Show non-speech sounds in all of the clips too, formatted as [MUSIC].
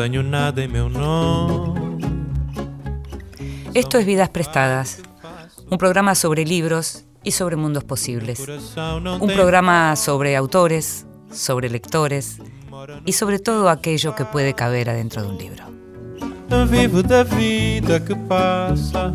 Não tenho nada em meu nome. Esto es Vidas Prestadas, un programa sobre libros y sobre mundos posibles. Un programa sobre autores, sobre lectores y sobre todo aquello que puede caber adentro de un libro. Vivo da vida que passa.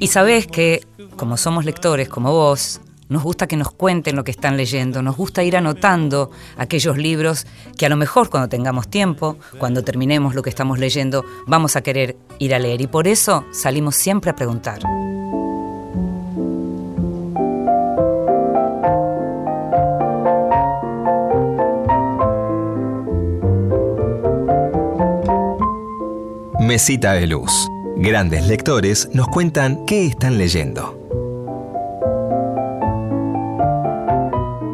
Y sabés que, como somos lectores como vos, nos gusta que nos cuenten lo que están leyendo, nos gusta ir anotando aquellos libros que a lo mejor cuando tengamos tiempo, cuando terminemos lo que estamos leyendo, vamos a querer ir a leer. Y por eso salimos siempre a preguntar. Mesita de Luz. Grandes lectores nos cuentan qué están leyendo.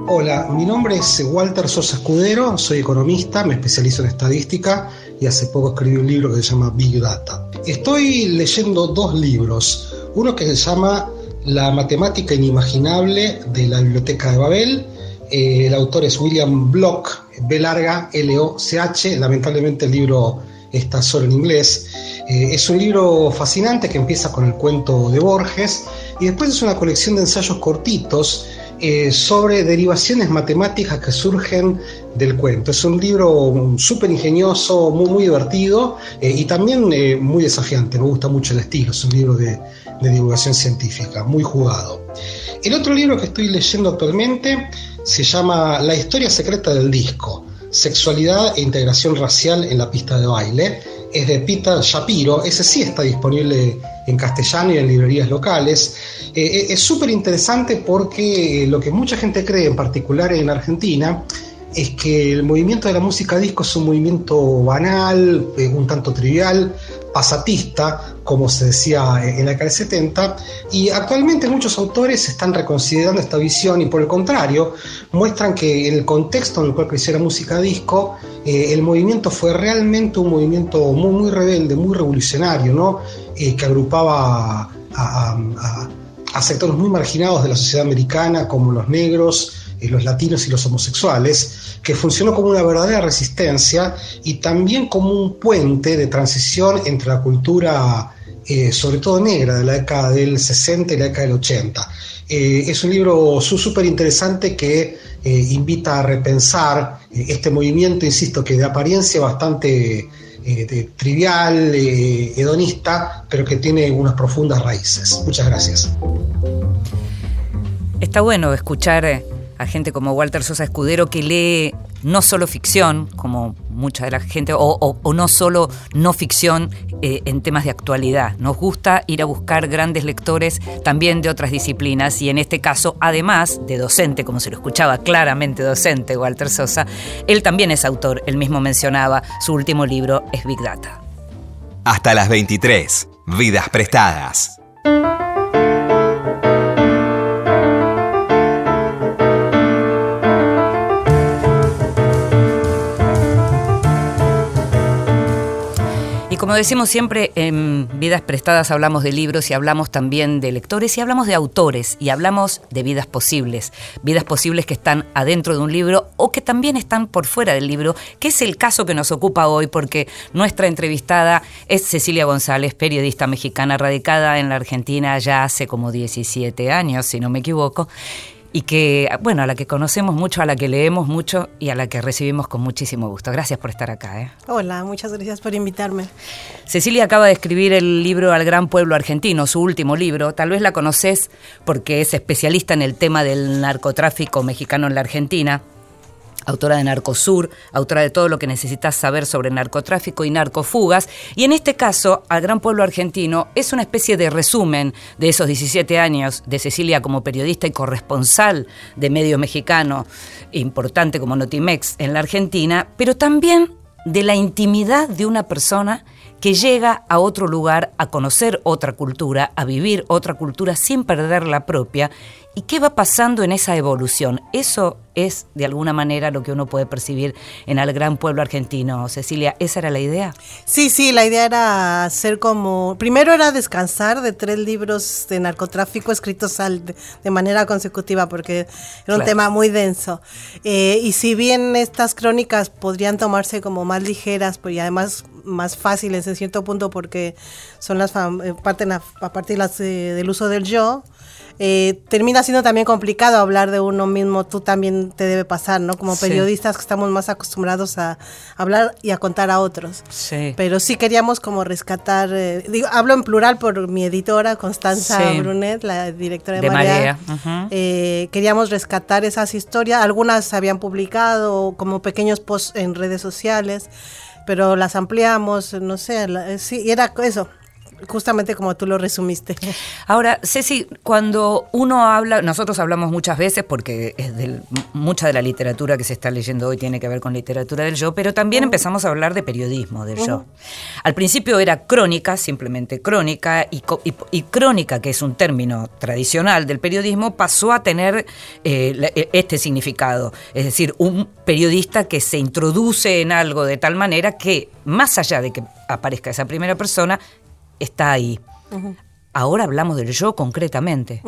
Hola, mi nombre es Walter Sosa Escudero, soy economista, me especializo en estadística y hace poco escribí un libro que se llama Big Data. Estoy leyendo dos libros, uno que se llama La matemática inimaginable de la Biblioteca de Babel, eh, el autor es William Block, B larga L-O-C-H, lamentablemente el libro está solo en inglés. Eh, es un libro fascinante que empieza con el cuento de Borges y después es una colección de ensayos cortitos eh, sobre derivaciones matemáticas que surgen del cuento. Es un libro súper ingenioso, muy, muy divertido eh, y también eh, muy desafiante. Me gusta mucho el estilo. Es un libro de, de divulgación científica, muy jugado. El otro libro que estoy leyendo actualmente se llama La historia secreta del disco. Sexualidad e integración racial en la pista de baile. Es de Peter Shapiro. Ese sí está disponible en castellano y en librerías locales. Eh, es súper interesante porque lo que mucha gente cree, en particular en Argentina, es que el movimiento de la música disco es un movimiento banal, eh, un tanto trivial, pasatista, como se decía en la década del 70, y actualmente muchos autores están reconsiderando esta visión y por el contrario muestran que en el contexto en el cual creció la música disco, eh, el movimiento fue realmente un movimiento muy, muy rebelde, muy revolucionario, ¿no? Eh, que agrupaba a, sectores muy marginados de la sociedad americana como los negros, eh, los latinos y los homosexuales, que funcionó como una verdadera resistencia y también como un puente de transición entre la cultura, eh, sobre todo negra, de la década del 60 y la década del 80. Eh, es un libro súper interesante que invita a repensar este movimiento, insisto, que de apariencia bastante eh, trivial, eh, hedonista, pero que tiene unas profundas raíces. Muchas gracias. Está bueno escuchar eh, a gente como Walter Sosa Escudero que lee no solo ficción, como mucha de la gente, o, no solo no ficción eh, en temas de actualidad. Nos gusta ir a buscar grandes lectores también de otras disciplinas y en este caso, además de docente, como se lo escuchaba claramente docente Walter Sosa, él también es autor, él mismo mencionaba, su último libro es Big Data. Hasta las 23. Vidas prestadas. Y como decimos siempre, en Vidas Prestadas hablamos de libros y hablamos también de lectores y hablamos de autores y hablamos de vidas posibles. Vidas posibles que están adentro de un libro o que también están por fuera del libro, que es el caso que nos ocupa hoy porque nuestra entrevistada es Cecilia González, periodista mexicana radicada en la Argentina ya hace como 17 años, si no me equivoco y que, bueno, a la que conocemos mucho, a la que leemos mucho y a la que recibimos con muchísimo gusto. Gracias por estar acá. ¿eh? Hola, muchas gracias por invitarme. Cecilia acaba de escribir el libro Al Gran Pueblo Argentino, su último libro. Tal vez la conoces porque es especialista en el tema del narcotráfico mexicano en la Argentina. Autora de Narcosur, autora de todo lo que necesitas saber sobre narcotráfico y narcofugas. Y en este caso, Al Gran Pueblo Argentino es una especie de resumen de esos 17 años de Cecilia como periodista y corresponsal de medio mexicano, importante como Notimex en la Argentina, pero también de la intimidad de una persona que llega a otro lugar a conocer otra cultura, a vivir otra cultura sin perder la propia ¿Y qué va pasando en esa evolución? Eso es de alguna manera lo que uno puede percibir en el gran pueblo argentino. Cecilia, ¿esa era la idea? Sí, sí, la idea era hacer como... Primero era descansar de tres libros de narcotráfico escritos de manera consecutiva porque era un tema muy denso. Eh, y si bien estas crónicas podrían tomarse como más ligeras pues, y además más fáciles en cierto punto porque son las eh, parten a, partir del uso del yo, eh, termina siendo también complicado hablar de uno mismo, tú también te debe pasar, ¿no? Como periodistas que estamos más acostumbrados a hablar y a contar a otros. Sí. Pero sí queríamos como rescatar, eh, digo, hablo en plural por mi editora, Constanza Brunet, la directora de, María eh, queríamos rescatar esas historias, algunas se habían publicado como pequeños posts en redes sociales pero las ampliamos, no sé, sí, era eso, justamente como tú lo resumiste. [LAUGHS] Ahora, Ceci, cuando uno habla, nosotros hablamos muchas veces porque es del, mucha de la literatura que se está leyendo hoy tiene que ver con literatura del yo, pero también empezamos a hablar de periodismo del yo. Al principio era crónica, simplemente crónica, y, y, crónica, que es un término tradicional del periodismo, pasó a tener eh, e, este significado, es decir, un periodista que se introduce en algo de tal manera que, más allá de que aparezca esa primera persona, está ahí. Ahora hablamos del yo concretamente.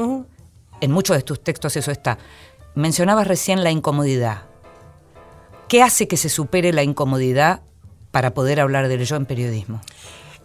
En muchos de tus textos eso está. Mencionabas recién la incomodidad. ¿Qué hace que se supere la incomodidad para poder hablar del yo en periodismo?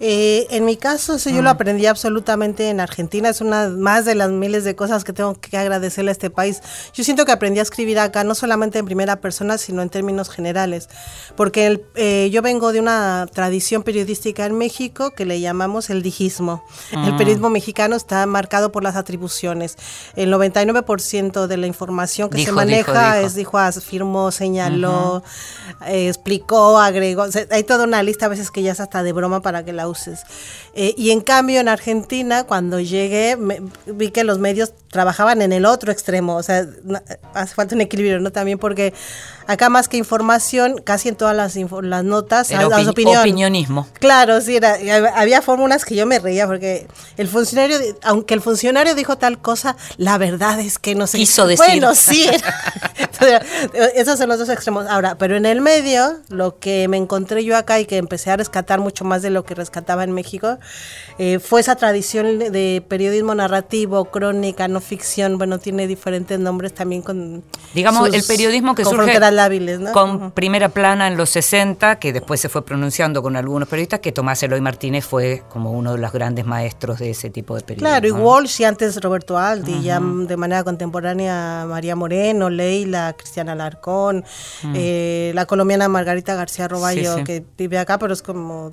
Eh, en mi caso, eso yo lo mm. aprendí absolutamente en Argentina. Es una más de las miles de cosas que tengo que agradecerle a este país. Yo siento que aprendí a escribir acá, no solamente en primera persona, sino en términos generales. Porque eh, yo vengo de una tradición periodística en México que le llamamos el dijismo. El mm. periodismo mexicano está marcado por las atribuciones. El 99% de la información que se maneja es dijo, afirmó, señaló, eh, explicó, agregó. hay toda una lista a veces que ya es hasta de broma para que la eh, y en cambio en Argentina, cuando llegué, vi que los medios trabajaban en el otro extremo, o sea, hace falta un equilibrio, ¿no? También porque acá más que información, casi en todas las, las notas, las opiniones. Opinionismo. Claro, sí, era, había fórmulas que yo me reía porque el funcionario, aunque el funcionario dijo tal cosa, la verdad es que no se Quiso decir. Bueno, sí. [LAUGHS] esos son los dos extremos. Ahora, pero en el medio, lo que me encontré yo acá y que empecé a rescatar mucho más de lo que rescataba en México, eh, fue esa tradición de periodismo narrativo, crónica, no ficción, bueno, tiene diferentes nombres también con... Digamos, el periodismo que surge ¿no? con primera plana en los 60, que después se fue pronunciando con algunos periodistas, que Tomás Eloy Martínez fue como uno de los grandes maestros de ese tipo de periodismo. Claro, y Walsh y antes Roberto Aldi, ya de manera contemporánea María Moreno, Leila, Cristiana Larcón, eh, la colombiana Margarita García Roballo, que vive acá, pero es como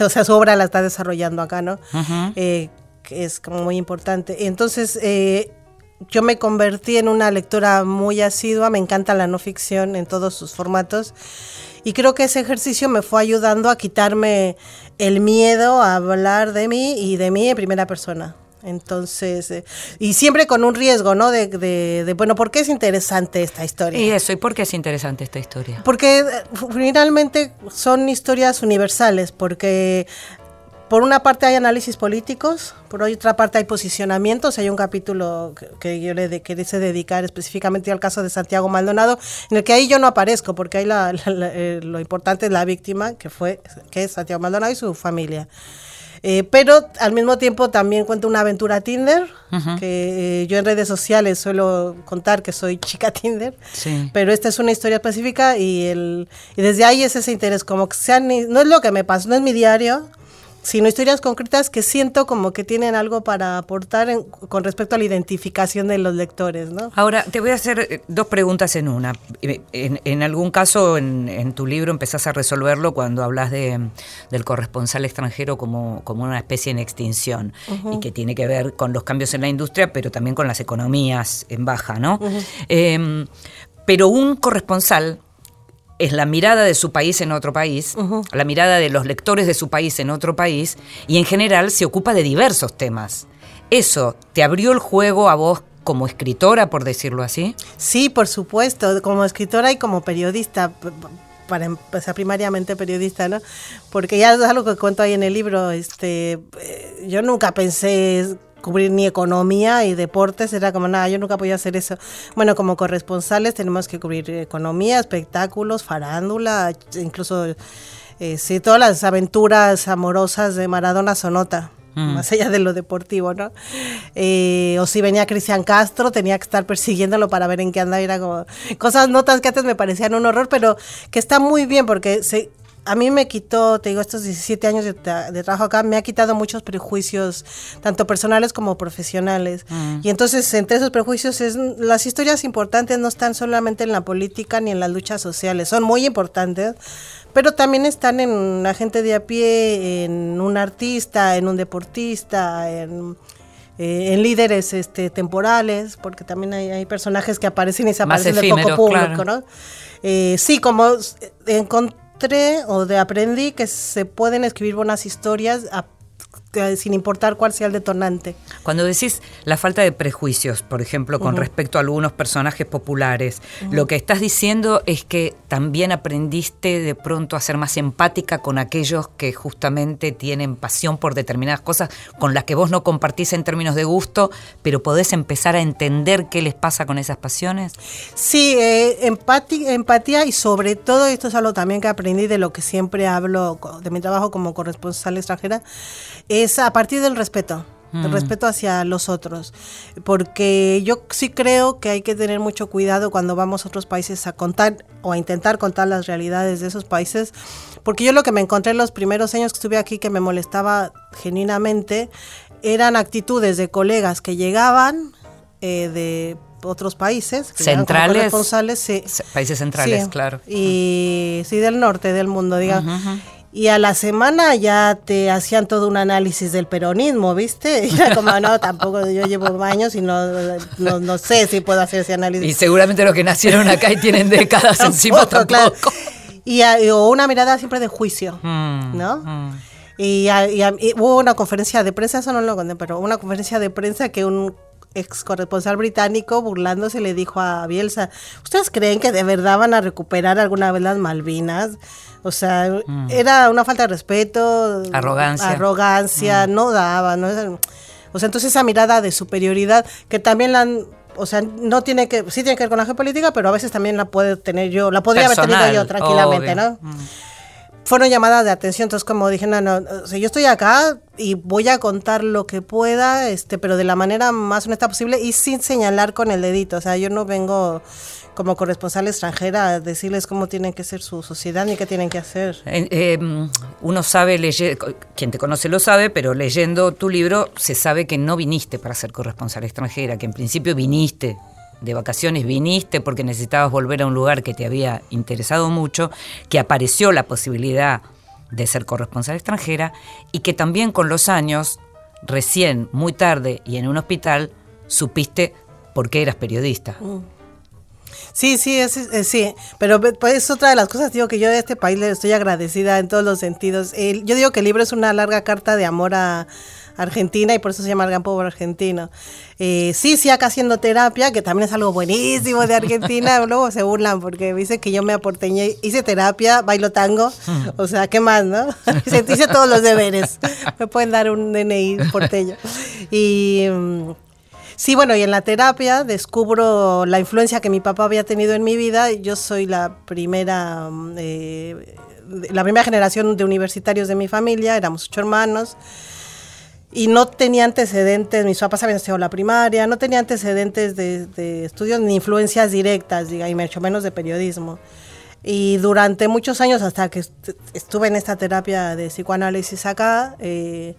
o sea, su obra la está desarrollando acá, ¿no? Eh, que es como muy importante. Entonces, eh, yo me convertí en una lectora muy asidua, me encanta la no ficción en todos sus formatos y creo que ese ejercicio me fue ayudando a quitarme el miedo a hablar de mí y de mí en primera persona. Entonces, eh, y siempre con un riesgo, ¿no? De, de, bueno, ¿por qué es interesante esta historia? Y eso, ¿y por qué es interesante esta historia? Porque eh, finalmente son historias universales, porque por una parte hay análisis políticos, por otra parte hay posicionamientos. Hay un capítulo que, yo le quise dedicar específicamente al caso de Santiago Maldonado, en el que ahí yo no aparezco, porque ahí eh, lo importante es la víctima, que fue que es Santiago Maldonado y su familia. Eh, pero al mismo tiempo también cuento una aventura Tinder, que eh, yo en redes sociales suelo contar que soy [LAUGHS] chica Tinder, pero esta es una historia específica y, el, y desde ahí es ese interés, como que sean, no es lo que me pasa, no es mi diario, sino historias concretas que siento como que tienen algo para aportar con respecto a la identificación de los lectores. ¿no? Ahora, te voy a hacer eh, dos preguntas en una. En, algún caso, en, tu libro empezás a resolverlo cuando hablas de, del corresponsal extranjero como, como una especie en extinción y que tiene que ver con los cambios en la industria, pero también con las economías en baja, ¿no? Em, pero un corresponsal es la mirada de su país en otro país, la mirada de los lectores de su país en otro país, y en general se ocupa de diversos temas. ¿Eso te abrió el juego a vos como escritora, por decirlo así? Sí, por supuesto, como escritora y como periodista, para empezar primariamente periodista, ¿no? Porque ya es algo que cuento ahí en el libro, este, eh, yo nunca pensé cubrir ni economía y deportes, era como, nada, yo nunca podía hacer eso. Bueno, como corresponsales tenemos que cubrir economía, espectáculos, farándula, incluso eh, sí, todas las aventuras amorosas de Maradona Sonota. Mm. Más allá de lo deportivo, ¿no? Eh, o si venía Cristian Castro, tenía que estar persiguiéndolo para ver en qué anda. Era como cosas, notas que antes me parecían un horror, pero que está muy bien porque se, a mí me quitó, te digo, estos 17 años de, tra- de trabajo acá, me ha quitado muchos prejuicios, tanto personales como profesionales. Mm. Y entonces, entre esos prejuicios, es, las historias importantes no están solamente en la política ni en las luchas sociales, son muy importantes, pero también están en la gente de a pie, en un artista, en un deportista, en, eh, en líderes este, temporales, porque también hay, hay personajes que aparecen y se Más aparecen del poco público, claro. ¿no? Eh, sí, como s- o de aprendí que se pueden escribir buenas historias a- sin importar cuál sea el detonante. Cuando decís la falta de prejuicios, por ejemplo, con respecto a algunos personajes populares, lo que estás diciendo es que también aprendiste de pronto a ser más empática con aquellos que justamente tienen pasión por determinadas cosas con las que vos no compartís en términos de gusto, pero podés empezar a entender qué les pasa con esas pasiones. Sí, eh, empatía y sobre todo, esto es algo también que aprendí de lo que siempre hablo de mi trabajo como corresponsal extranjera, es a partir del respeto. El respeto hacia los otros. Porque yo sí creo que hay que tener mucho cuidado cuando vamos a otros países a contar o a intentar contar las realidades de esos países. Porque yo lo que me encontré en los primeros años que estuve aquí que me molestaba genuinamente eran actitudes de colegas que llegaban eh, de otros países. que Centrales. sí. Países centrales, Sí, claro. Y sí, del norte del mundo, digamos. Y a la semana ya te hacían todo un análisis del peronismo, ¿viste? [LAUGHS] Y era como, no, tampoco, yo llevo años y no, no, no sé si puedo hacer ese análisis. Y seguramente los que nacieron acá y tienen décadas [LAUGHS] encima Tampoco, claro. Y, a- y- una mirada siempre de juicio, Mm, ¿no? mm. Y, a- y a- y hubo una conferencia de prensa, eso no lo conté, pero una conferencia de prensa que un ex corresponsal británico burlándose le dijo a Bielsa, ¿ustedes creen que de verdad van a recuperar alguna vez las Malvinas? O sea, era una falta de respeto, Mm. Arrogancia. Mm. arrogancia, no daba, ¿no? O sea, entonces esa mirada de superioridad que también la han o sea, no tiene que, sí tiene que ver con la geopolítica, pero a veces también la puedo tener yo, la podría haber tenido yo tranquilamente, obvio. ¿no? Fueron llamadas de atención, entonces como dije, no, no, o sea, yo estoy acá y voy a contar lo que pueda, este, pero de la manera más honesta posible y sin señalar con el dedito, o sea, yo no vengo como corresponsal extranjera a decirles cómo tienen que ser su sociedad ni qué tienen que hacer. Eh, uno sabe, quien te conoce lo sabe, pero leyendo tu libro se sabe que no viniste para ser corresponsal extranjera, que en principio viniste de vacaciones, viniste porque necesitabas volver a un lugar que te había interesado mucho, que apareció la posibilidad de ser corresponsal extranjera y que también con los años, recién, muy tarde y en un hospital, supiste por qué eras periodista. Sí, sí, es, sí, pero pues es otra de las cosas, digo, que yo de este país le estoy agradecida en todos los sentidos. Yo digo que el libro es una larga carta de amor a Argentina y por eso se llama El Gran Pueblo Argentino. Eh, sí, acá haciendo terapia, que también es algo buenísimo de Argentina, [LAUGHS] luego se burlan porque dicen que yo me aporteñé, hice terapia, bailo tango, o sea, ¿qué más, no? [LAUGHS] hice todos los deberes, me pueden dar un DNI porteño. Y... mm, Sí, bueno, y en la terapia descubro la influencia que mi papá había tenido en mi vida. Yo soy la primera, mm, eh, la primera generación de universitarios de mi familia, éramos ocho hermanos. Y no tenía antecedentes, mis papás habían estudiado la primaria, no tenía antecedentes de, de estudios ni influencias directas, diga, y mucho menos de periodismo. Y durante muchos años, hasta que est- estuve en esta terapia de psicoanálisis acá, eh,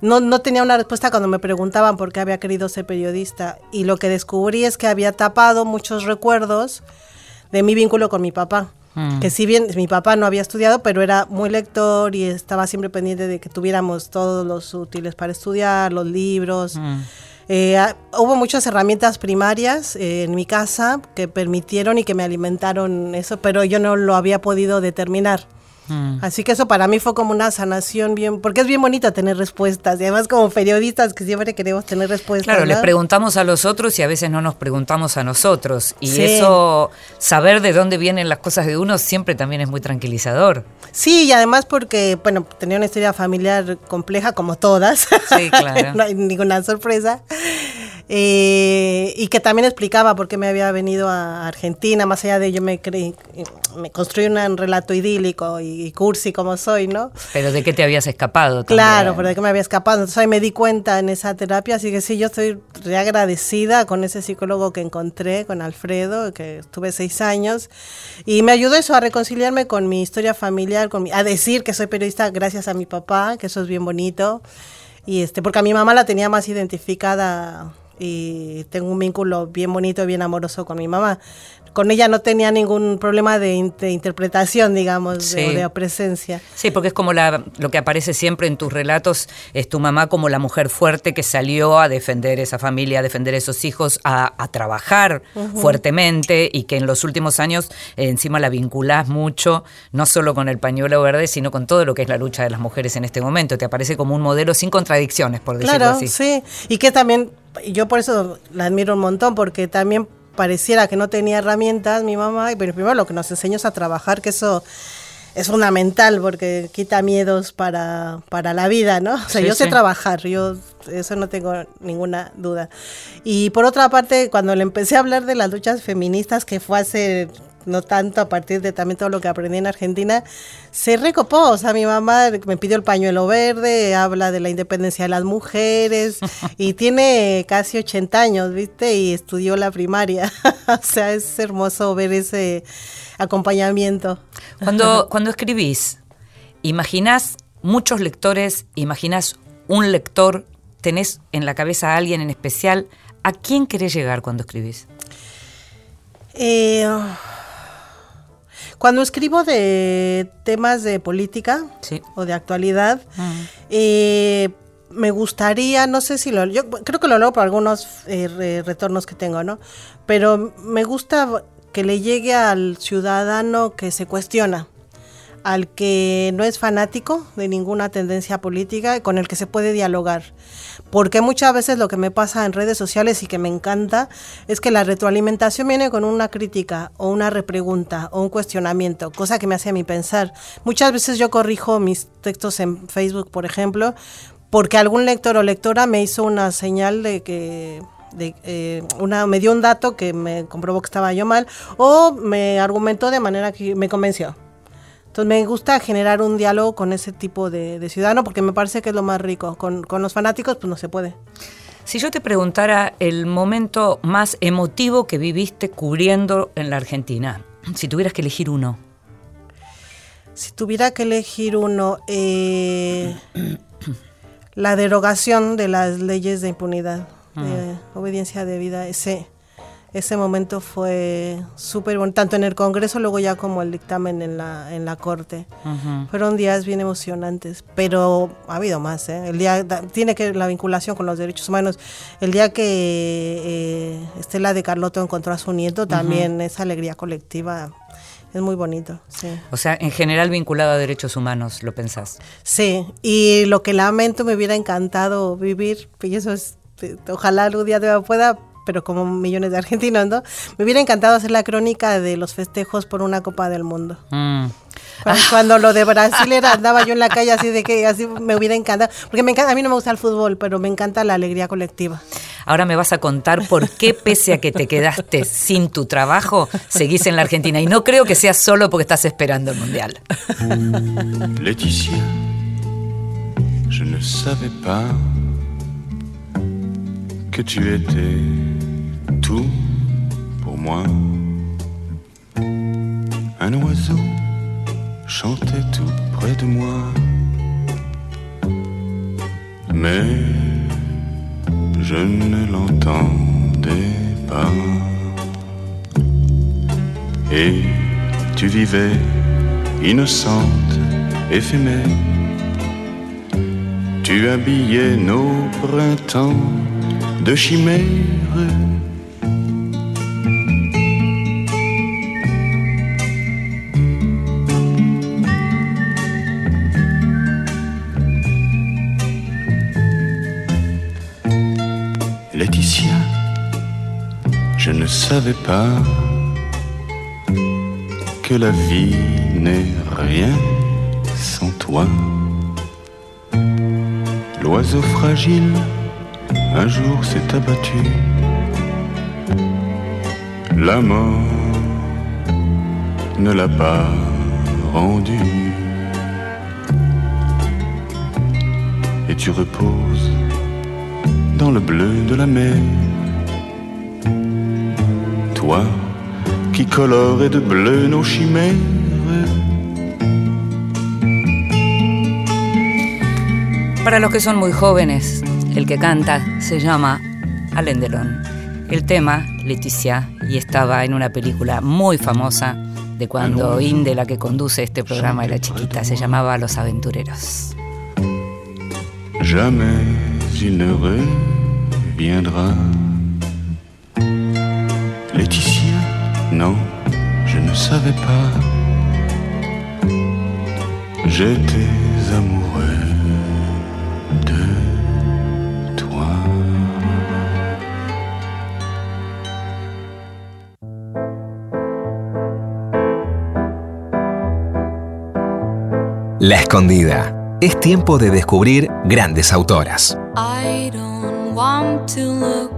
no, no tenía una respuesta cuando me preguntaban por qué había querido ser periodista. Y lo que descubrí es que había tapado muchos recuerdos de mi vínculo con mi papá. Que si bien mi papá no había estudiado, pero era muy lector y estaba siempre pendiente de que tuviéramos todos los útiles para estudiar, los libros. Eh, ah, hubo muchas herramientas primarias eh, en mi casa que permitieron y que me alimentaron eso, pero yo no lo había podido determinar. Mm. Así que eso para mí fue como una sanación bien, porque es bien bonito tener respuestas y además como periodistas que siempre queremos tener respuestas. Claro, les preguntamos a los otros y a veces no nos preguntamos a nosotros. Y eso, saber de dónde vienen las cosas de uno siempre también es muy tranquilizador. Sí, y además porque, bueno, tenía una historia familiar compleja como todas. Sí, [LAUGHS] claro. no hay ninguna sorpresa. Eh, y que también explicaba por qué me había venido a Argentina, más allá de yo me creí, me construí un relato idílico y, cursi como soy, ¿no? Pero de qué te habías escapado. Claro, pero de qué me había escapado. Entonces ahí me di cuenta en esa terapia, así que sí, yo estoy reagradecida con ese psicólogo que encontré, con Alfredo, que estuve seis años, y me ayudó eso a reconciliarme con mi historia familiar, con a decir que soy periodista gracias a mi papá, que eso es bien bonito, y este, porque a mi mamá la tenía más identificada y tengo un vínculo bien bonito, bien amoroso con mi mamá con ella no tenía ningún problema de, interpretación, digamos, de, presencia. Sí, porque es como la, lo que aparece siempre en tus relatos, es tu mamá como la mujer fuerte que salió a defender esa familia, a defender esos hijos, a, trabajar fuertemente y que en los últimos años eh, encima la vinculás mucho, no solo con el pañuelo verde, sino con todo lo que es la lucha de las mujeres en este momento. Te aparece como un modelo sin contradicciones, por decirlo claro, así. Sí, y que también, yo por eso la admiro un montón, porque también pareciera que no tenía herramientas mi mamá, y pero primero lo que nos enseñó es a trabajar, que eso es fundamental porque quita miedos para, para la vida, ¿no? O sea, yo sé trabajar, yo eso no tengo ninguna duda. Y por otra parte, cuando le empecé a hablar de las luchas feministas, que fue hace no tanto a partir de también todo lo que aprendí en Argentina, se recopó. O sea, mi mamá me pidió el pañuelo verde, habla de la independencia de las mujeres [LAUGHS] y tiene casi 80 años, ¿viste? Y estudió la primaria. [LAUGHS] o sea, es hermoso ver ese acompañamiento. Cuando, [LAUGHS] cuando escribís, ¿imaginás muchos lectores? ¿Imaginás un lector? ¿Tenés en la cabeza a alguien en especial? ¿A quién querés llegar cuando escribís? Eh, cuando escribo de temas de política o de actualidad, eh, me gustaría, no sé si lo, yo creo que lo leo por algunos eh, retornos que tengo, ¿no? Pero me gusta que le llegue al ciudadano que se cuestiona, al que no es fanático de ninguna tendencia política, con el que se puede dialogar porque muchas veces lo que me pasa en redes sociales y que me encanta es que la retroalimentación viene con una crítica o una repregunta o un cuestionamiento, cosa que me hace a mí pensar. Muchas veces yo corrijo mis textos en Facebook, por ejemplo, porque algún lector o lectora me hizo una señal de que eh, una, me dio un dato que me comprobó que estaba yo mal o me argumentó de manera que me convenció. Entonces me gusta generar un diálogo con ese tipo de, ciudadano porque me parece que es lo más rico. Con, los fanáticos pues no se puede. Si yo te preguntara el momento más emotivo que viviste cubriendo en la Argentina, si tuvieras que elegir uno. Si tuviera que elegir uno, eh, [COUGHS] la derogación de las leyes de impunidad, de obediencia debida, ese ese momento fue súper bueno, tanto en el Congreso, luego ya como el dictamen en la, en la Corte. Fueron días bien emocionantes, pero ha habido más. ¿eh? El día Tiene que la vinculación con los derechos humanos. El día que eh, Estela de Carlotto encontró a su nieto, también esa alegría colectiva es muy bonito, sí. O sea, en general vinculado a derechos humanos, ¿lo pensás? Sí, y lo que lamento me hubiera encantado vivir, y eso es, ojalá algún día pueda pero como millones de argentinos, ¿no? Me hubiera encantado hacer la crónica de los festejos por una Copa del Mundo. Mm. Cuando, lo de Brasil era, [LAUGHS] andaba yo en la calle así de que así me hubiera encantado, porque me encanta, a mí no me gusta el fútbol, pero me encanta la alegría colectiva. Ahora me vas a contar por qué pese a que te quedaste sin tu trabajo, seguís en la Argentina y no creo que sea solo porque estás esperando el mundial. Leticia, je ne savais pas que tu étais tout pour moi. Un oiseau chantait tout près de moi. Mais je ne l'entendais pas. Et tu vivais innocente, éphémère. Tu habillais nos printemps de chimères. Laetitia, je ne savais pas que la vie n'est rien sans toi. L'oiseau fragile un jour s'est abattu. La mort ne l'a pas rendu. Et tu reposes dans le bleu de la mer. Toi qui colore de bleu nos chimères. Para los que son muy jóvenes, el que canta se llama Alain Delon. El tema, Leticia, y estaba en una película muy famosa de cuando Inde, la que conduce este programa, era chiquita, se llamaba Los Aventureros. Jamais il ne reviendra. Laetitia, non, je ne savais pas. J'étais amoureux La Escondida. Es tiempo de descubrir grandes autoras. I don't want to look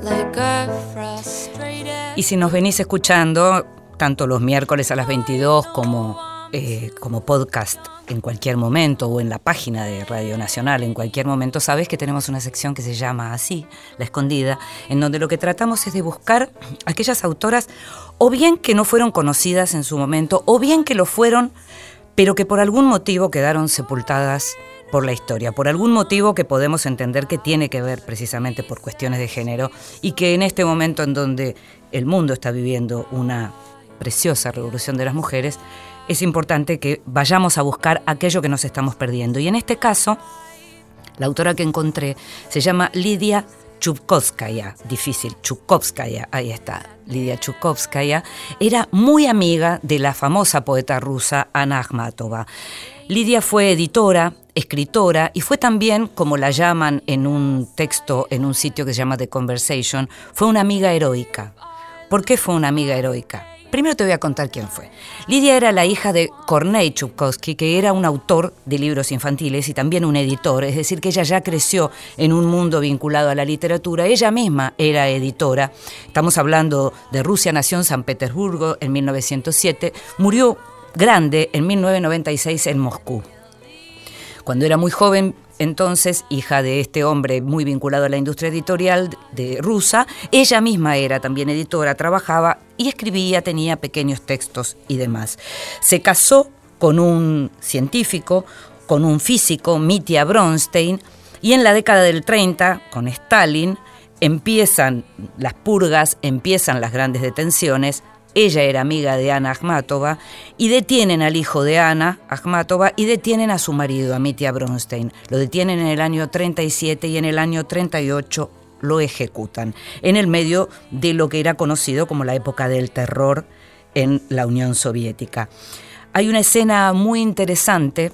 like a frustrated. Y si nos venís escuchando, tanto los miércoles a las 22 como, eh, como podcast en cualquier momento o en la página de Radio Nacional en cualquier momento, sabes que tenemos una sección que se llama así, La Escondida, en donde lo que tratamos es de buscar aquellas autoras o bien que no fueron conocidas en su momento o bien que lo fueron, pero que por algún motivo quedaron sepultadas por la historia, por algún motivo que podemos entender que tiene que ver precisamente por cuestiones de género y que en este momento en donde el mundo está viviendo una preciosa revolución de las mujeres, es importante que vayamos a buscar aquello que nos estamos perdiendo. Y en este caso, la autora que encontré se llama Lidia Chubkovskaya, difícil, Chubkovskaya, ahí está, Lidia Chubkovskaya, era muy amiga de la famosa poeta rusa Anna Akhmatova. Lidia fue editora, escritora y fue también, como la llaman en un texto, en un sitio que se llama The Conversation, fue una amiga heroica. ¿Por qué fue una amiga heroica? Primero te voy a contar quién fue. Lidia era la hija de Kornei Chupkovsky, que era un autor de libros infantiles y también un editor, es decir, que ella ya creció en un mundo vinculado a la literatura. Ella misma era editora. Estamos hablando de Rusia, nació en San Petersburgo en 1907, murió grande en 1996 en Moscú. Cuando era muy joven, entonces, hija de este hombre muy vinculado a la industria editorial de rusa, ella misma era también editora, trabajaba y escribía, tenía pequeños textos y demás. Se casó con un científico, con un físico, Mitya Bronstein, y en la década del 30, con Stalin, empiezan las purgas, empiezan las grandes detenciones, ella era amiga de Ana Akhmatova y detienen al hijo de Ana Akhmatova y detienen a su marido, a Bronstein. Lo detienen en el año 37 y en el año 38 lo ejecutan, en el medio de lo que era conocido como la época del terror en la Unión Soviética. Hay una escena muy interesante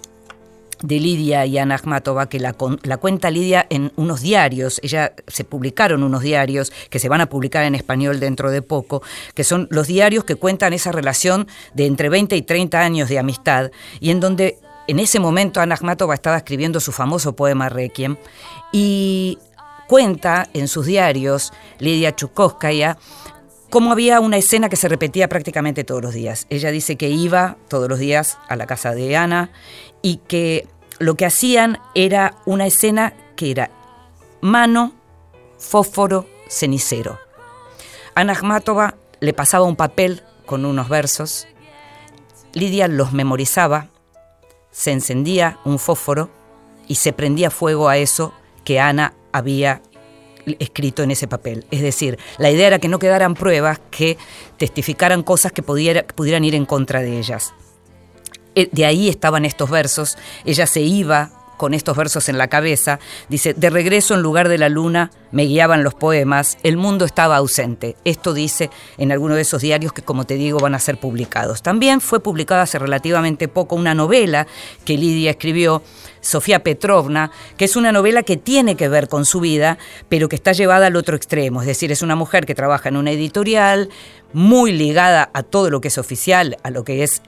de Lidia y Ana Akhmatova, que la, la cuenta Lidia en unos diarios, ella se publicaron unos diarios que se van a publicar en español dentro de poco, que son los diarios que cuentan esa relación de entre 20 y 30 años de amistad, y en donde en ese momento Ana Akhmatova estaba escribiendo su famoso poema Requiem, y cuenta en sus diarios Lidia Chukowskaya como había una escena que se repetía prácticamente todos los días. Ella dice que iba todos los días a la casa de Ana y que lo que hacían era una escena que era mano, fósforo, cenicero. Ana Akhmatova le pasaba un papel con unos versos, Lidia los memorizaba, se encendía un fósforo y se prendía fuego a eso que Ana había escrito en ese papel. Es decir, la idea era que no quedaran pruebas que testificaran cosas que pudiera- pudieran ir en contra de ellas. Eh, De ahí estaban estos versos. Ella se iba con estos versos en la cabeza. Dice, de regreso en lugar de la luna me guiaban los poemas, el mundo estaba ausente. Esto dice en alguno de esos diarios que, como te digo, van a ser publicados. También fue publicada hace relativamente poco una novela que Lidia escribió Sofía Petrovna, que es una novela que tiene que ver con su vida, pero que está llevada al otro extremo. Es decir, es una mujer que trabaja en una editorial, muy ligada a todo lo que es oficial, a lo que es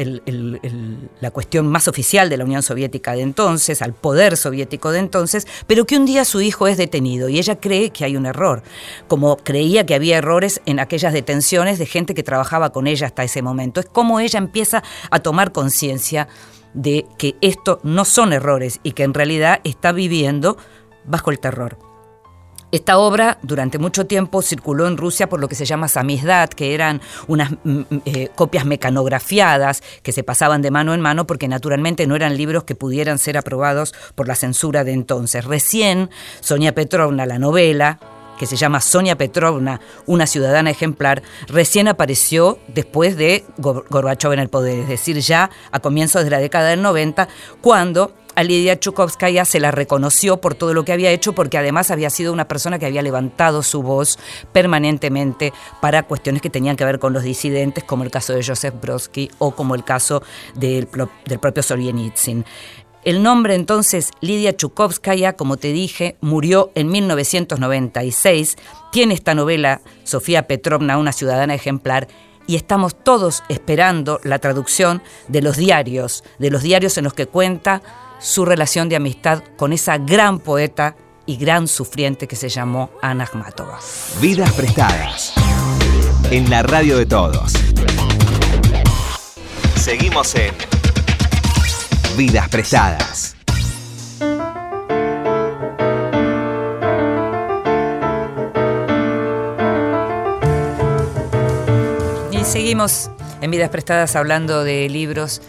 la cuestión más oficial de la Unión Soviética de entonces, al poder soviético de entonces, pero que un día su hijo es detenido y ella cree que hay un error, como creía que había errores en aquellas detenciones de gente que trabajaba con ella hasta ese momento. Es como ella empieza a tomar conciencia de que esto no son errores y que en realidad está viviendo bajo el terror. Esta obra durante mucho tiempo circuló en Rusia por lo que se llama samizdat, que eran unas mm, mm, eh, copias mecanografiadas que se pasaban de mano en mano porque naturalmente no eran libros que pudieran ser aprobados por la censura de entonces. Recién Sonia Petrovna, la novela, que se llama Sonia Petrovna, una ciudadana ejemplar, recién apareció después de Gor- Gorbachev en el poder, es decir, ya a comienzos de la década del 90, cuando a Lidia Chukovskaya se la reconoció por todo lo que había hecho, porque además había sido una persona que había levantado su voz permanentemente para cuestiones que tenían que ver con los disidentes, como el caso de Joseph Brodsky o como el caso del propio Solzhenitsyn. El nombre entonces, Lidia Chukovskaya, como te dije, murió en 1996. Tiene esta novela, Sofía Petrovna, una ciudadana ejemplar, y estamos todos esperando la traducción de los diarios, de los diarios en los que cuenta su relación de amistad con esa gran poeta y gran sufriente que se llamó Ana Akhmatova. Vidas prestadas. En la radio de todos. Seguimos en Vidas prestadas. Y seguimos en Vidas Prestadas hablando de libros,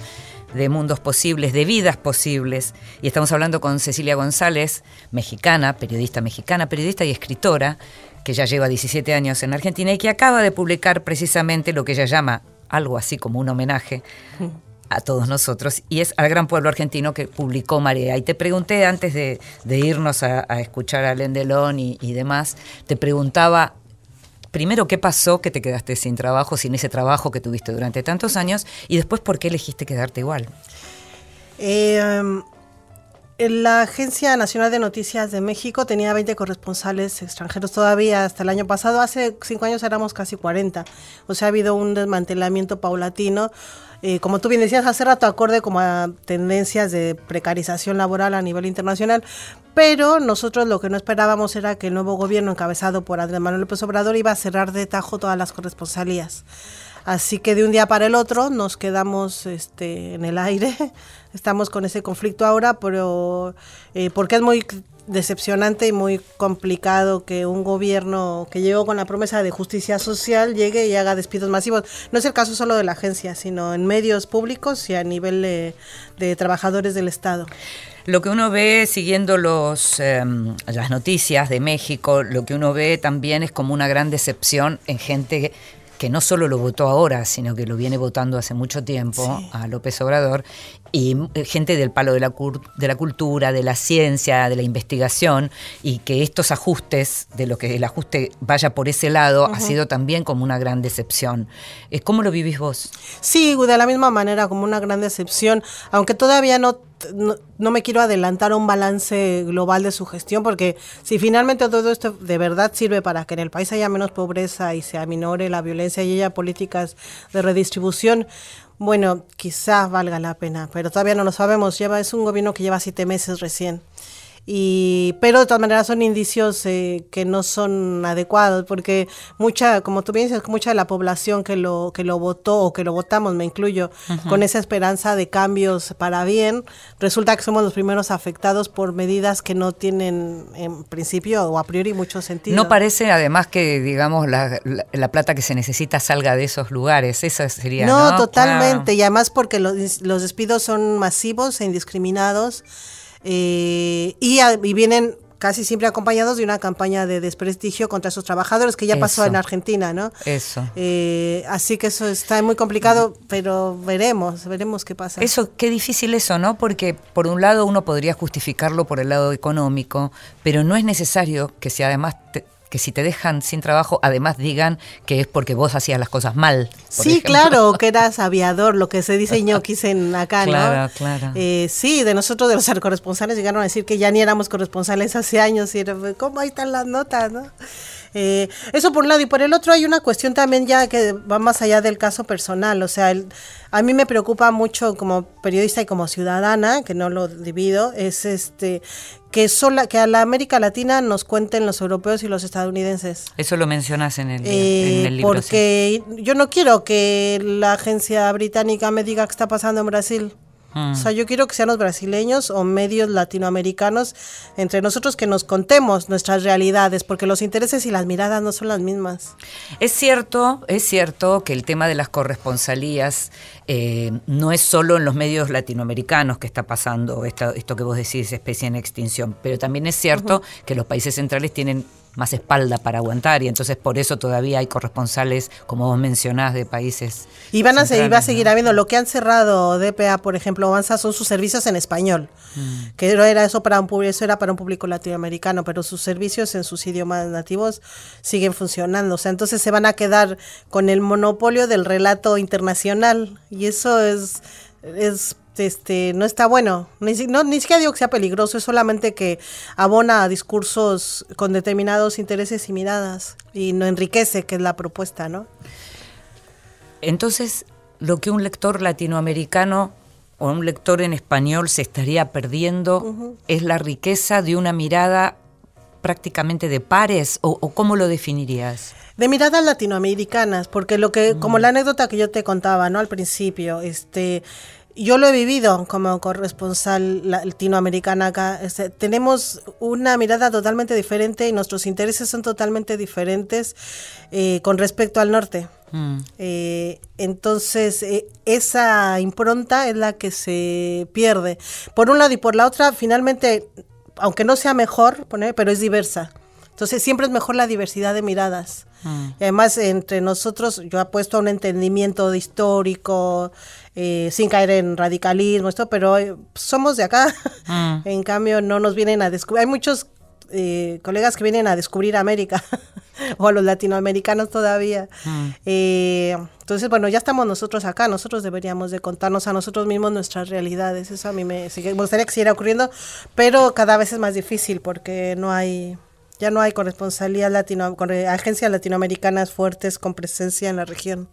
de mundos posibles, de vidas posibles. Y estamos hablando con Cecilia González, mexicana, periodista mexicana, periodista y escritora, que ya lleva 17 años en Argentina y que acaba de publicar precisamente lo que ella llama algo así como un homenaje a todos nosotros, y es al gran pueblo argentino que publicó Marea. Y te pregunté antes de, de irnos a, escuchar a Lendelón y, y demás, te preguntaba primero qué pasó que te quedaste sin trabajo, sin ese trabajo que tuviste durante tantos años, y después por qué elegiste quedarte igual. Eh, la Agencia Nacional de Noticias de México tenía 20 corresponsales extranjeros todavía hasta el año pasado. Hace cinco años éramos casi 40. O sea, ha habido un desmantelamiento paulatino. Eh, como tú bien decías hace rato, acorde como a tendencias de precarización laboral a nivel internacional. Pero nosotros lo que no esperábamos era que el nuevo gobierno encabezado por Andrés Manuel López Obrador iba a cerrar de tajo todas las corresponsalías. Así que de un día para el otro nos quedamos este, en el aire. [LAUGHS] Estamos con ese conflicto ahora, pero eh, porque es muy decepcionante y muy complicado que un gobierno que llegó con la promesa de justicia social llegue y haga despidos masivos. No es el caso solo de la agencia, sino en medios públicos y a nivel de, de trabajadores del Estado. Lo que uno ve siguiendo los, eh, las noticias de México, lo que uno ve también es como una gran decepción en gente que no solo lo votó ahora, sino que lo viene votando hace mucho tiempo Sí. a López Obrador, y eh, gente del palo de la, de la cultura, de la ciencia, de la investigación, y que estos ajustes, de lo que el ajuste vaya por ese lado, ha sido también como una gran decepción. Eh, ¿Cómo lo vivís vos? Sí, de la misma manera, como una gran decepción, aunque todavía no, no, no me quiero adelantar a un balance global de su gestión, porque si finalmente todo esto de verdad sirve para que en el país haya menos pobreza y se aminore la violencia y haya políticas de redistribución, bueno, quizás valga la pena, pero todavía no lo sabemos. Lleva, es un gobierno que lleva siete meses recién. Y, pero de todas maneras son indicios eh, que no son adecuados porque mucha, como tú bien dices, mucha de la población que lo, que lo votó o que lo votamos, me incluyo, con esa esperanza de cambios para bien, resulta que somos los primeros afectados por medidas que no tienen en principio o a priori mucho sentido. No parece además que, digamos, la, la- la plata que se necesita salga de esos lugares. Eso sería. No, No, totalmente. Claro. Y además porque los, los despidos son masivos e indiscriminados eh, y, a- y vienen casi siempre acompañados de una campaña de desprestigio contra esos trabajadores que ya pasó Eso. en Argentina, ¿no? Eso. Eh, así que eso está muy complicado, pero veremos, veremos qué pasa. Eso, qué difícil eso, ¿no? Porque por un lado uno podría justificarlo por el lado económico, pero no es necesario que si además te- que si te dejan sin trabajo, además digan que es porque vos hacías las cosas mal. Sí, ejemplo. claro, que eras aviador, lo que se dice ñoquis en acá, Claro, ¿no? claro. Eh, sí, de nosotros, de los corresponsales, llegaron a decir que ya ni éramos corresponsales hace años y era, pues, ¿cómo ahí están las notas, no? Eh, eso por un lado, y por el otro hay una cuestión también ya que va más allá del caso personal, o sea, el- a mí me preocupa mucho como periodista y como ciudadana, que no lo divido, es este que sola, que a la América Latina nos cuenten los europeos y los estadounidenses. Eso lo mencionas en el, Eh, en el libro. sí. porque yo no quiero que la agencia británica me diga qué está pasando en Brasil. Mm. O sea, yo quiero que sean los brasileños o medios latinoamericanos entre nosotros que nos contemos nuestras realidades, porque los intereses y las miradas no son las mismas. Es cierto, es cierto que el tema de las corresponsalías eh, no es solo en los medios latinoamericanos que está pasando esta- esto que vos decís, especie en extinción, pero también es cierto que los países centrales tienen más espalda para aguantar y entonces por eso todavía hay corresponsales, como vos mencionás, de países. Y van a seguir, va a seguir ¿no? habiendo. Lo que han cerrado DPA, por ejemplo, Avanza, son sus servicios en español. Mm. Que no era eso para un público, eso era para un público latinoamericano, pero sus servicios en sus idiomas nativos siguen funcionando. O sea, entonces se van a quedar con el monopolio del relato internacional. Y eso es, es este, no está bueno. Ni, si- no, ni siquiera digo que sea peligroso, es solamente que abona a discursos con determinados intereses y miradas. Y no enriquece, que es la propuesta, ¿no? Entonces, lo que un lector latinoamericano o un lector en español se estaría perdiendo es la riqueza de una mirada prácticamente de pares, o, o cómo lo definirías? De miradas latinoamericanas, porque lo que, como la anécdota que yo te contaba, ¿no? Al principio, este, yo lo he vivido como corresponsal latinoamericana acá. Este, tenemos una mirada totalmente diferente y nuestros intereses son totalmente diferentes eh, con respecto al norte. Mm. Eh, entonces, eh, esa impronta es la que se pierde. Por un lado y por la otra, finalmente, aunque no sea mejor, poner, pero es diversa. Entonces, siempre es mejor la diversidad de miradas. Y además, entre nosotros, yo apuesto a un entendimiento de histórico, eh, sin caer en radicalismo, esto, pero eh, somos de acá. Mm. [LAUGHS] en cambio, no nos vienen a descubrir. Hay muchos eh, colegas que vienen a descubrir América, [LAUGHS] o a los latinoamericanos todavía. Eh, entonces, bueno, ya estamos nosotros acá, nosotros deberíamos de contarnos a nosotros mismos nuestras realidades. Eso a mí me, sigue- me gustaría que siguiera ocurriendo, pero cada vez es más difícil porque no hay... Ya no hay corresponsalía latino, con agencias latinoamericanas fuertes con presencia en la región.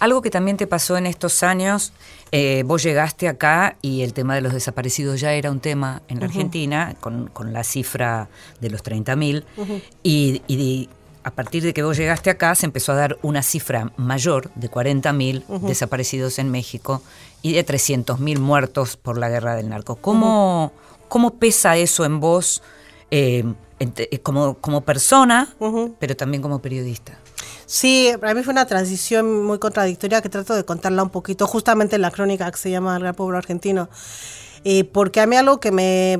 Algo que también te pasó en estos años, eh, vos llegaste acá y el tema de los desaparecidos ya era un tema en la Argentina, con, con la cifra de los 30.000, y, y a partir de que vos llegaste acá se empezó a dar una cifra mayor de 40.000 desaparecidos en México y de 300.000 muertos por la guerra del narco. ¿Cómo, cómo pesa eso en vos eh, como, como persona, pero también como periodista? Sí, para mí fue una transición muy contradictoria que trato de contarla un poquito, justamente en la crónica que se llama El Gran Pueblo Argentino. Eh, porque a mí algo que me...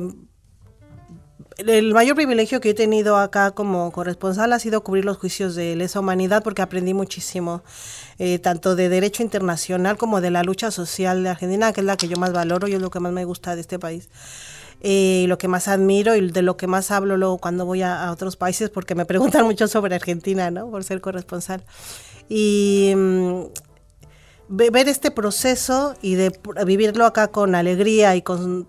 El mayor privilegio que he tenido acá como corresponsal ha sido cubrir los juicios de lesa humanidad porque aprendí muchísimo, eh, tanto de derecho internacional como de la lucha social de Argentina, que es la que yo más valoro y es lo que más me gusta de este país. Eh, lo que más admiro y de lo que más hablo luego cuando voy a, a otros países porque me preguntan [LAUGHS] mucho sobre Argentina, ¿no? Por ser corresponsal. Y mm, ve- ver este proceso y de vivirlo acá con alegría y con,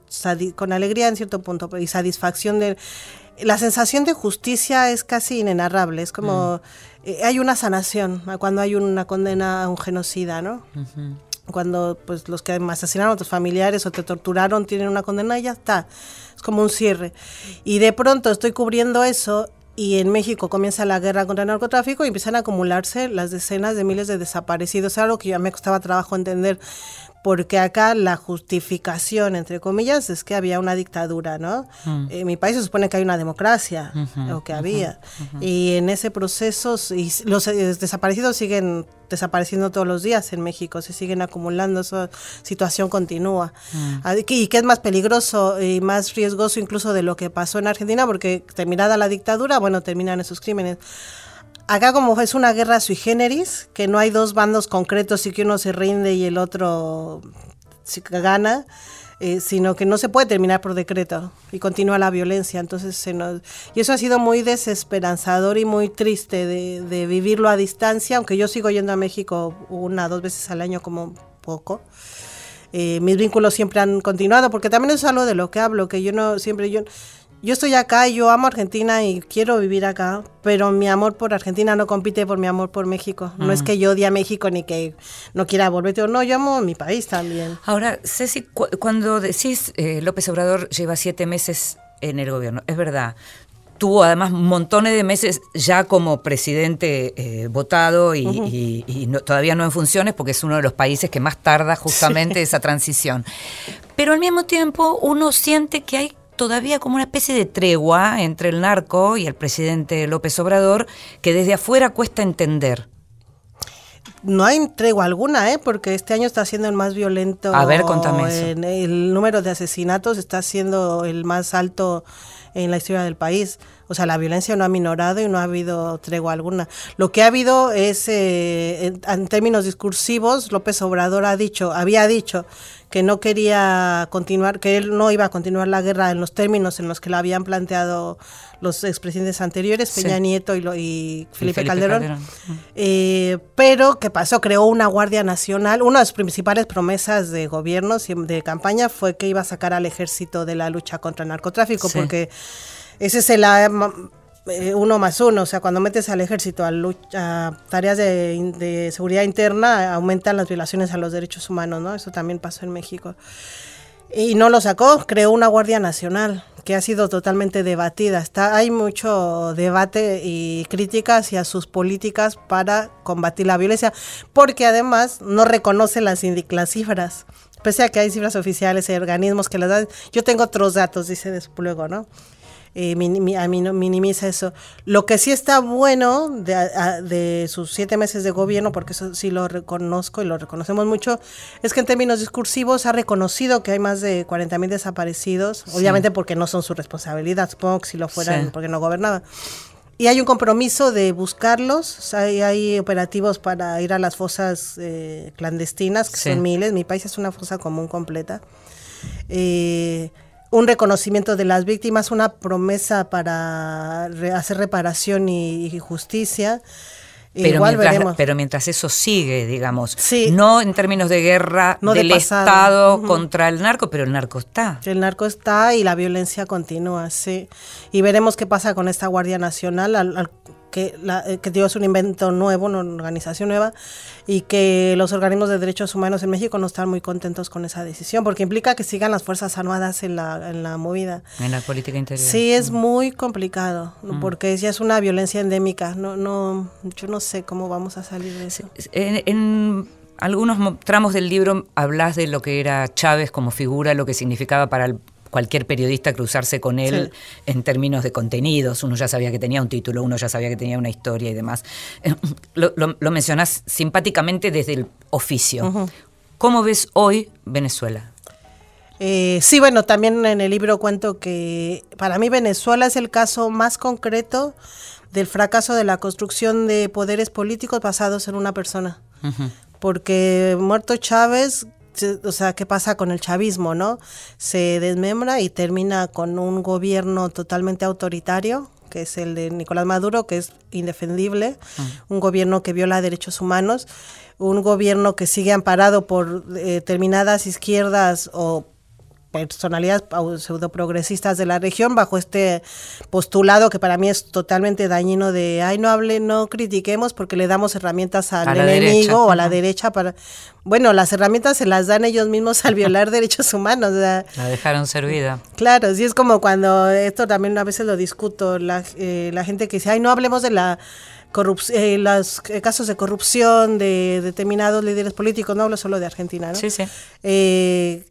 con alegría en cierto punto y satisfacción de la sensación de justicia es casi inenarrable es como eh, hay una sanación a cuando hay una condena a un genocida no cuando pues los que asesinaron a tus familiares o te torturaron tienen una condena y ya está. Es como un cierre. Y de pronto estoy cubriendo eso y en México comienza la guerra contra el narcotráfico y empiezan a acumularse las decenas de miles de desaparecidos, algo que ya me costaba trabajo entender, porque acá la justificación, entre comillas, es que había una dictadura, ¿no? En mi país se supone que hay una democracia, o que había, y en ese proceso y los eh, desaparecidos siguen desapareciendo todos los días en México, se siguen acumulando, esa situación continúa. Que- y que es más peligroso y más riesgoso incluso de lo que pasó en Argentina, porque terminada la dictadura, bueno, terminan esos crímenes. Acá como es una guerra sui generis, que no hay dos bandos concretos y que uno se rinde y el otro que gana, eh, sino que no se puede terminar por decreto y continúa la violencia. Entonces, se nos, y eso ha sido muy desesperanzador y muy triste de, de vivirlo a distancia, aunque yo sigo yendo a México una, dos veces al año como poco. Eh, mis vínculos siempre han continuado, porque también es algo de lo que hablo, que yo no siempre yo yo estoy acá, yo amo Argentina y quiero vivir acá, pero mi amor por Argentina no compite por mi amor por México. No es que yo odie a México ni que no quiera volver. No, yo amo mi país también. Ahora, Ceci, cu- cuando decís eh, López Obrador lleva siete meses en el gobierno, es verdad. Tuvo además montones de meses ya como presidente eh, votado y, y- y no- todavía no en funciones porque es uno de los países que más tarda justamente esa transición. [LAUGHS] Pero al mismo tiempo uno siente que hay todavía como una especie de tregua entre el narco y el presidente López Obrador que desde afuera cuesta entender. No hay tregua alguna, ¿eh? porque este año está siendo el más violento. A ver, contame eso. en- el número de asesinatos está siendo el más alto en la historia del país. O sea, la violencia no ha minorado y no ha habido tregua alguna. Lo que ha habido es, eh, en, en términos discursivos, López Obrador ha dicho, había dicho que no quería continuar, que él no iba a continuar la guerra en los términos en los que la habían planteado los expresidentes anteriores, Sí. Peña Nieto y, lo- y Felipe, Felipe Calderón. Calderón. Eh, pero, ¿qué pasó? Creó una Guardia Nacional. Una de las principales promesas de gobierno, siem- de campaña, fue que iba a sacar al ejército de la lucha contra el narcotráfico, Sí. porque ese es el eh, uno más uno. O sea, cuando metes al ejército a, lucha- a tareas de, de seguridad interna, aumentan las violaciones a los derechos humanos, ¿no? Eso también pasó en México. Y no lo sacó, creó una Guardia Nacional que ha sido totalmente debatida. Está, hay mucho debate y crítica hacia sus políticas para combatir la violencia, porque además no reconoce las, las cifras. Pese a que hay cifras oficiales y organismos que las dan, yo tengo otros datos, dice después luego, ¿no? Eh, minimiza eso. Lo que sí está bueno de, a- de sus siete meses de gobierno, porque eso sí lo reconozco y lo reconocemos mucho, es que en términos discursivos ha reconocido que hay más de 40 mil desaparecidos, obviamente porque no son su responsabilidad, supongo que si lo fueran Sí. porque no gobernaba. Y hay un compromiso de buscarlos, o sea, hay, hay operativos para ir a las fosas eh, clandestinas, que Sí. son miles, mi país es una fosa común completa. Eh, un reconocimiento de las víctimas, una promesa para re- hacer reparación y, y justicia. Pero, Igual mientras, veremos. pero mientras eso sigue, digamos, Sí. no en términos de guerra No del. Estado contra el narco, pero el narco está. El narco está y la violencia continúa, sí. Y veremos qué pasa con esta Guardia Nacional, al- al- que, la, eh, que digo, es un invento nuevo, una organización nueva, y que los organismos de derechos humanos en México no están muy contentos con esa decisión, porque implica que sigan las Fuerzas Armadas en la, en la movida. En la política interior. Sí, es muy complicado, ¿no? porque ya es una violencia endémica. No, no, yo no sé cómo vamos a salir de eso. En, en algunos mo- tramos del libro hablas de lo que era Chávez como figura, lo que significaba para el- cualquier periodista cruzarse con él en términos de contenidos. Uno ya sabía que tenía un título, uno ya sabía que tenía una historia y demás. [LAUGHS] Lo, lo, lo mencionás simpáticamente desde el oficio. ¿Cómo ves hoy Venezuela? Eh, sí, bueno, también en el libro cuento que para mí Venezuela es el caso más concreto del fracaso de la construcción de poderes políticos basados en una persona. Porque muerto Chávez, o sea, ¿qué pasa con el chavismo, no? Se desmembra y termina con un gobierno totalmente autoritario, que es el de Nicolás Maduro, que es indefendible, un gobierno que viola derechos humanos, un gobierno que sigue amparado por eh, determinadas izquierdas o personalidades pseudoprogresistas de la región bajo este postulado que para mí es totalmente dañino de ay no hable no critiquemos porque le damos herramientas al enemigo derecha, o a la derecha para bueno las herramientas se las dan ellos mismos al violar [LAUGHS] derechos humanos o sea, La dejaron servida. Claro, sí es como cuando esto también a veces lo discuto, la, eh, la gente que dice, ay, no hablemos de la corrupción, los eh, casos de corrupción de determinados líderes políticos, no hablo solo de Argentina, ¿no? Sí, sí. Eh,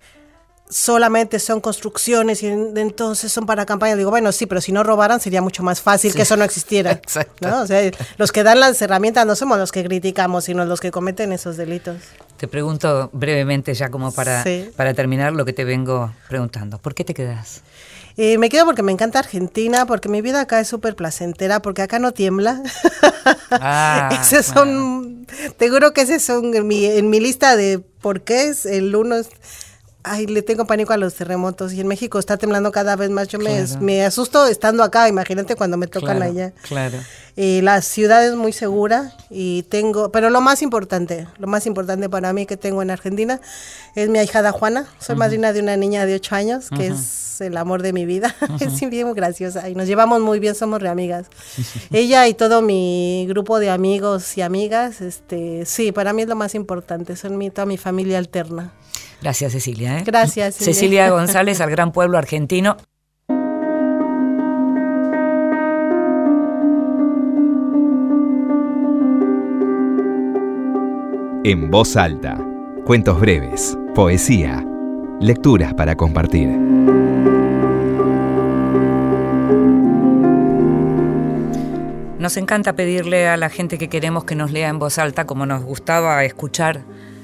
solamente son construcciones y en- entonces son para campaña. Digo, bueno, sí, pero si no robaran sería mucho más fácil que eso no existiera. [LAUGHS] Exacto. ¿no? O sea, los que dan las herramientas no somos los que criticamos, sino los que cometen esos delitos. Te pregunto brevemente, ya como para, Sí. para terminar lo que te vengo preguntando. ¿Por qué te quedas? Eh, me quedo porque me encanta Argentina, porque mi vida acá es súper placentera, porque acá no tiembla. [LAUGHS] Ah, ese es un, te juro que ese es un, en mi, en mi lista de por qué es el uno es ay, le tengo pánico a los terremotos y en México está temblando cada vez más. Yo me, Claro. me asusto estando acá, imagínate cuando me tocan Claro, allá. Claro. Y la ciudad es muy segura y tengo, pero lo más importante, lo más importante para mí que tengo en Argentina es mi ahijada Juana. Soy madrina de una niña de 8 años que es el amor de mi vida. [LAUGHS] es bien graciosa y nos llevamos muy bien, somos reamigas. [LAUGHS] Ella y todo mi grupo de amigos y amigas, este, sí, para mí es lo más importante, son mi, toda mi familia alterna. Gracias, Cecilia. ¿eh? Gracias, Silvia. Cecilia [LAUGHS] González, al gran pueblo argentino. En voz alta. Cuentos breves, poesía, lecturas para compartir. Nos encanta pedirle a la gente que queremos que nos lea en voz alta, como nos gustaba escuchar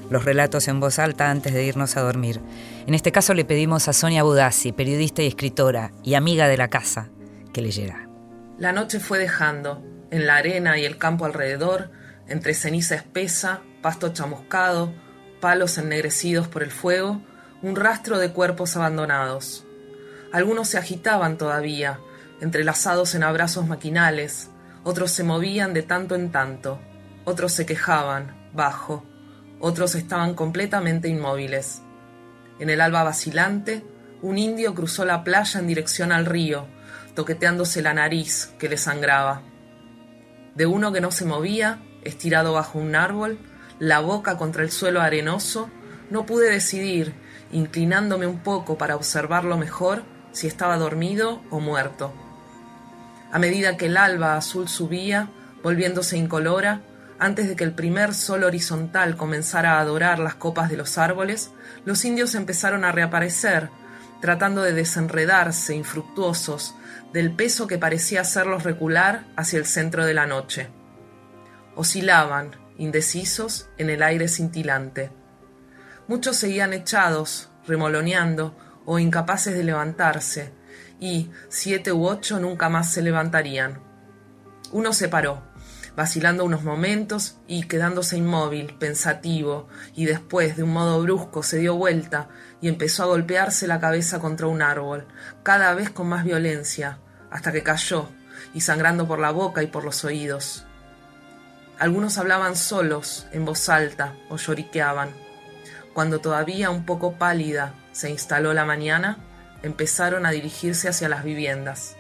los relatos en voz alta antes de irnos a dormir. En este caso le pedimos a Sonia Budassi, periodista y escritora y amiga de la casa, que leyera. La noche fue dejando, en la arena y el campo alrededor, entre ceniza espesa, pasto chamuscado, palos ennegrecidos por el fuego, un rastro de cuerpos abandonados. Algunos se agitaban todavía, entrelazados en abrazos maquinales, otros se movían de tanto en tanto, otros se quejaban, bajo, otros estaban completamente inmóviles. En el alba vacilante, un indio cruzó la playa en dirección al río, toqueteándose la nariz que le sangraba. De uno que no se movía, estirado bajo un árbol, la boca contra el suelo arenoso, no pude decidir, inclinándome un poco para observarlo mejor, si estaba dormido o muerto. A medida que el alba azul subía, volviéndose incolora, antes de que el primer sol horizontal comenzara a dorar las copas de los árboles, los indios empezaron a reaparecer, tratando de desenredarse, infructuosos, del peso que parecía hacerlos recular hacia el centro de la noche. Oscilaban, indecisos, en el aire cintilante. Muchos seguían echados, remoloneando o incapaces de levantarse, y siete u ocho nunca más se levantarían. Uno se paró, vacilando unos momentos y quedándose inmóvil, pensativo, y después, de un modo brusco, se dio vuelta y empezó a golpearse la cabeza contra un árbol, cada vez con más violencia, hasta que cayó, y sangrando por la boca y por los oídos. Algunos hablaban solos, en voz alta, o lloriqueaban. Cuando todavía un poco pálida se instaló la mañana, empezaron a dirigirse hacia las viviendas.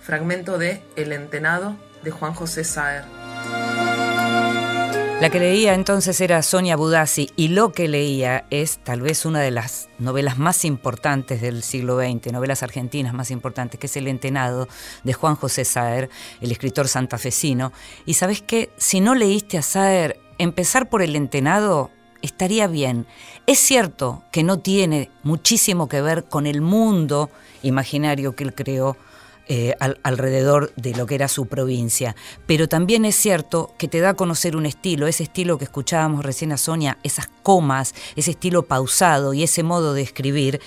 Fragmento de El Entenado de Juan José Saer. La que leía entonces era Sonia Budassi y lo que leía es tal vez una de las novelas más importantes del siglo XX, novelas argentinas más importantes, que es El Entenado de Juan José Saer, el escritor santafesino. Y sabes qué, si no leíste a Saer, empezar por El Entenado estaría bien. Es cierto que no tiene muchísimo que ver con el mundo imaginario que él creó eh, al- alrededor de lo que era su provincia. Pero también es cierto que te da a conocer un estilo, ese estilo que escuchábamos recién a Sonia, esas comas, ese estilo pausado y ese modo de escribir,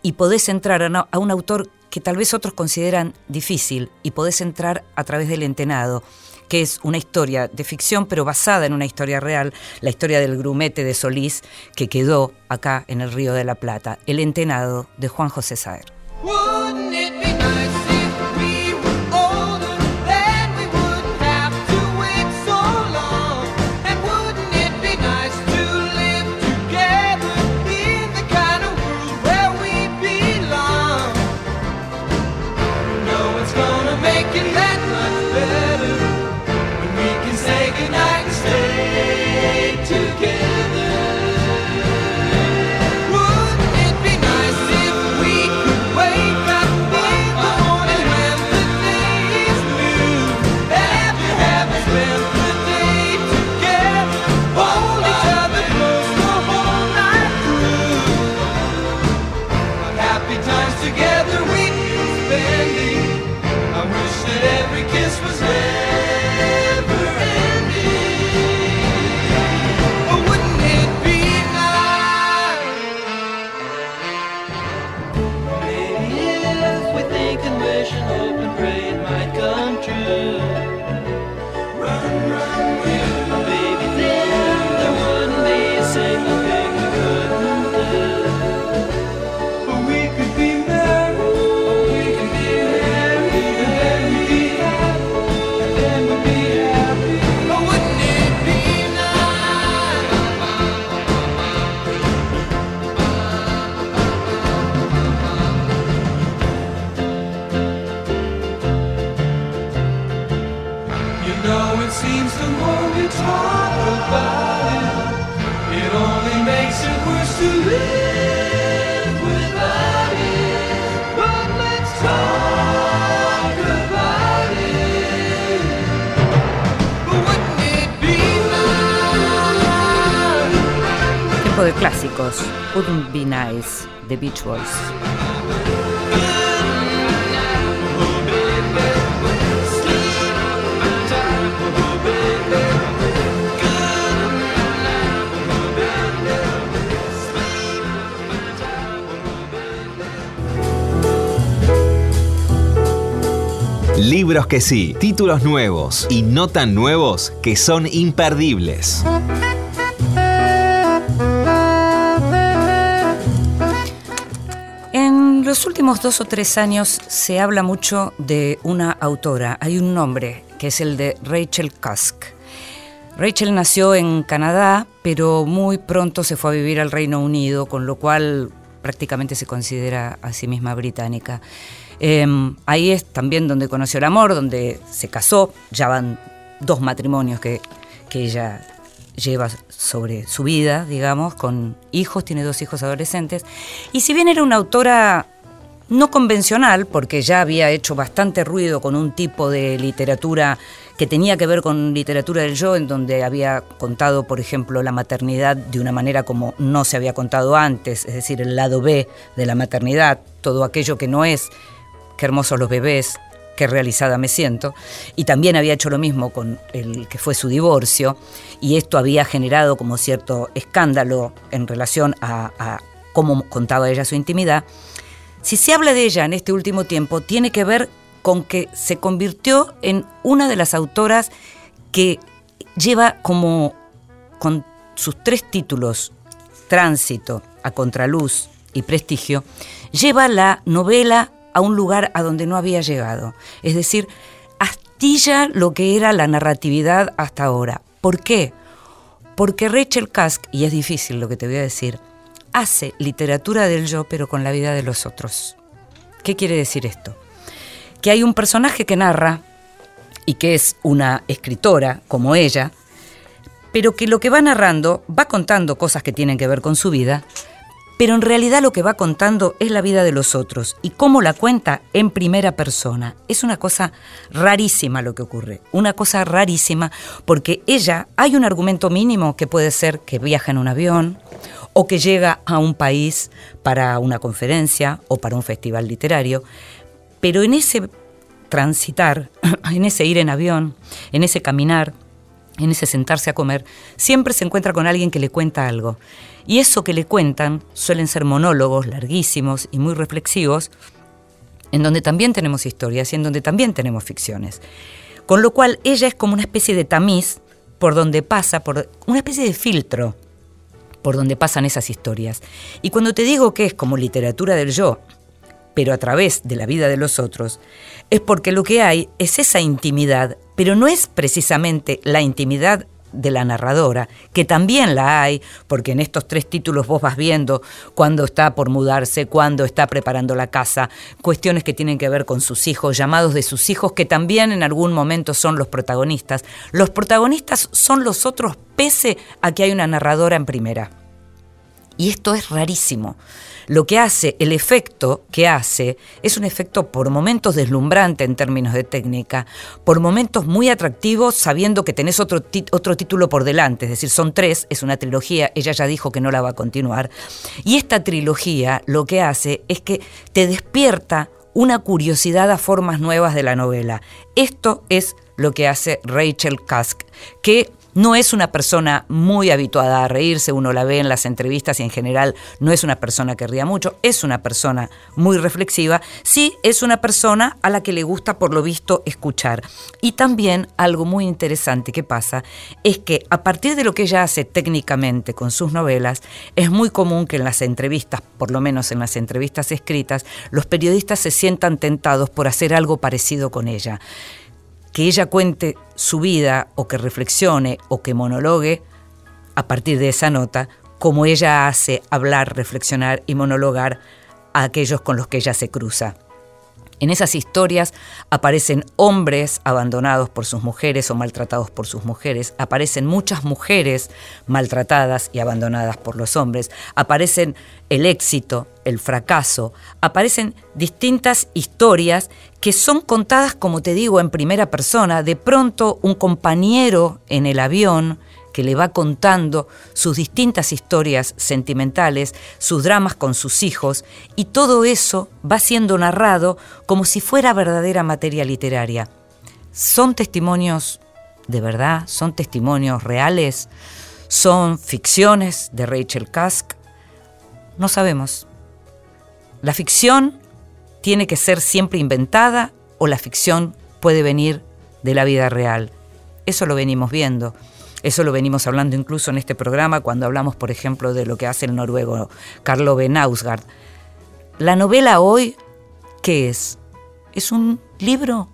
y podés entrar a, un autor que tal vez otros consideran difícil, y podés entrar a través del entenado que es una historia de ficción, pero basada en una historia real, la historia del grumete de Solís, que quedó acá en el Río de la Plata, El Entenado de Juan José Saer. Wouldn't de clásicos. Wouldn't be nice. The Beach Boys. Libros que sí, títulos nuevos y no tan nuevos que son imperdibles. Últimos dos o tres años se habla mucho de una autora. Hay un nombre que es el de Rachel Cusk. Rachel nació en Canadá, pero muy pronto se fue a vivir al Reino Unido, con lo cual prácticamente se considera a sí misma británica. Eh, ahí es también donde conoció el amor, donde se casó. Ya van dos matrimonios que, que ella lleva sobre su vida, digamos, con hijos, tiene dos hijos adolescentes. Y si bien era una autora no convencional, porque ya había hecho bastante ruido con un tipo de literatura que tenía que ver con literatura del yo, en donde había contado, por ejemplo, la maternidad de una manera como no se había contado antes, es decir, el lado B de la maternidad, todo aquello que no es qué hermosos los bebés, qué realizada me siento. Y también había hecho lo mismo con el que fue su divorcio, y esto había generado como cierto escándalo en relación a, a cómo contaba ella su intimidad. Si se habla de ella en este último tiempo, tiene que ver con que se convirtió en una de las autoras que lleva como con sus tres títulos, Tránsito, A Contraluz y Prestigio, lleva la novela a un lugar a donde no había llegado. Es decir, astilla lo que era la narratividad hasta ahora. ¿Por qué? Porque Rachel Cusk, y es difícil lo que te voy a decir, hace literatura del yo pero con la vida de los otros. ¿Qué quiere decir esto? Que hay un personaje que narra y que es una escritora como ella, pero que lo que va narrando va contando cosas que tienen que ver con su vida, pero en realidad lo que va contando es la vida de los otros y cómo la cuenta en primera persona. Es una cosa rarísima lo que ocurre, una cosa rarísima porque ella, hay un argumento mínimo que puede ser que viaja en un avión o que llega a un país para una conferencia o para un festival literario, pero en ese transitar, [CLEARS THROAT] en ese ir en avión, en ese caminar, en ese sentarse a comer, siempre se encuentra con alguien que le cuenta algo. Y eso que le cuentan suelen ser monólogos larguísimos y muy reflexivos, en donde también tenemos historias y en donde también tenemos ficciones. Con lo cual ella es como una especie de tamiz por donde pasa, por una especie de filtro por donde pasan esas historias. Y cuando te digo que es como literatura del yo, pero a través de la vida de los otros, es porque lo que hay es esa intimidad, pero no es precisamente la intimidad de la narradora, que también la hay, porque en estos tres títulos vos vas viendo cuando está por mudarse, cuando está preparando la casa, cuestiones que tienen que ver con sus hijos, llamados de sus hijos, que también en algún momento son los protagonistas. Los protagonistas son los otros pese a que hay una narradora en primera. Y esto es rarísimo. Lo que hace, el efecto que hace, es un efecto por momentos deslumbrante en términos de técnica, por momentos muy atractivos sabiendo que tenés otro, otro título por delante, es decir, son tres, es una trilogía, ella ya dijo que no la va a continuar. Y esta trilogía lo que hace es que te despierta una curiosidad a formas nuevas de la novela. Esto es lo que hace Rachel Cusk, que no es una persona muy habituada a reírse, uno la ve en las entrevistas y en general no es una persona que ría mucho, es una persona muy reflexiva, sí es una persona a la que le gusta por lo visto escuchar. Y también algo muy interesante que pasa es que a partir de lo que ella hace técnicamente con sus novelas, es muy común que en las entrevistas, por lo menos en las entrevistas escritas, los periodistas se sientan tentados por hacer algo parecido con ella que ella cuente su vida o que reflexione o que monologue a partir de esa nota, como ella hace hablar, reflexionar y monologar a aquellos con los que ella se cruza. En esas historias aparecen hombres abandonados por sus mujeres o maltratados por sus mujeres, aparecen muchas mujeres maltratadas y abandonadas por los hombres, aparecen el éxito, el fracaso, aparecen distintas historias que son contadas, como te digo, en primera persona. De pronto un compañero en el avión que le va contando sus distintas historias sentimentales, sus dramas con sus hijos, y todo eso va siendo narrado como si fuera verdadera materia literaria. ¿Son testimonios de verdad? ¿Son testimonios reales? ¿Son ficciones de Rachel Kask? No sabemos. ¿La ficción tiene que ser siempre inventada o la ficción puede venir de la vida real? Eso lo venimos viendo. Eso lo venimos hablando incluso en este programa cuando hablamos, por ejemplo, de lo que hace el noruego Carlo Benausgard. La novela hoy, ¿qué es? Es un libro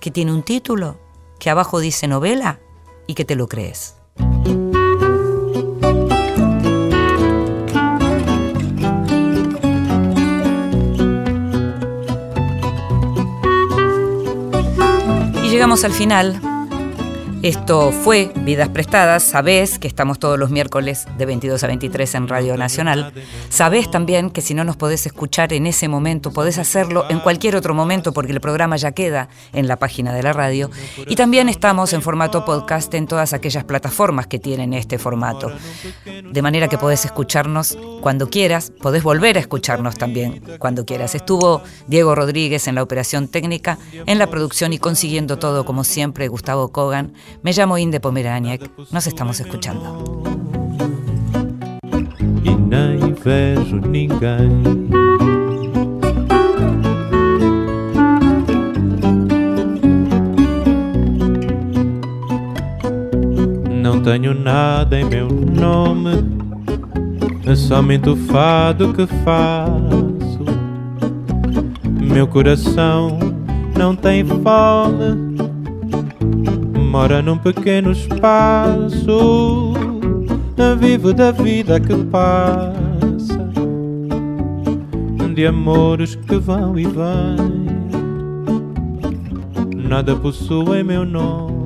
que tiene un título, que abajo dice novela y que te lo crees. Y llegamos al final esto fue Vidas Prestadas. Sabés que estamos todos los miércoles de 22 a 23 en Radio Nacional. Sabés también que si no nos podés escuchar en ese momento, podés hacerlo en cualquier otro momento porque el programa ya queda en la página de la radio. Y también estamos en formato podcast en todas aquellas plataformas que tienen este formato. De manera que podés escucharnos cuando quieras, podés volver a escucharnos también cuando quieras. Estuvo Diego Rodríguez en la operación técnica, en la producción y consiguiendo todo como siempre Gustavo Kogan. Me llamo Inde Pomeraniec. Nos estamos escuchando. E. Não tenho nada em meu nome, é somente o fado que faço. Meu coração não tem fome, mora num pequeno espaço. Vivo da vida que passa, de amores que vão e vêm. Nada possui meu nome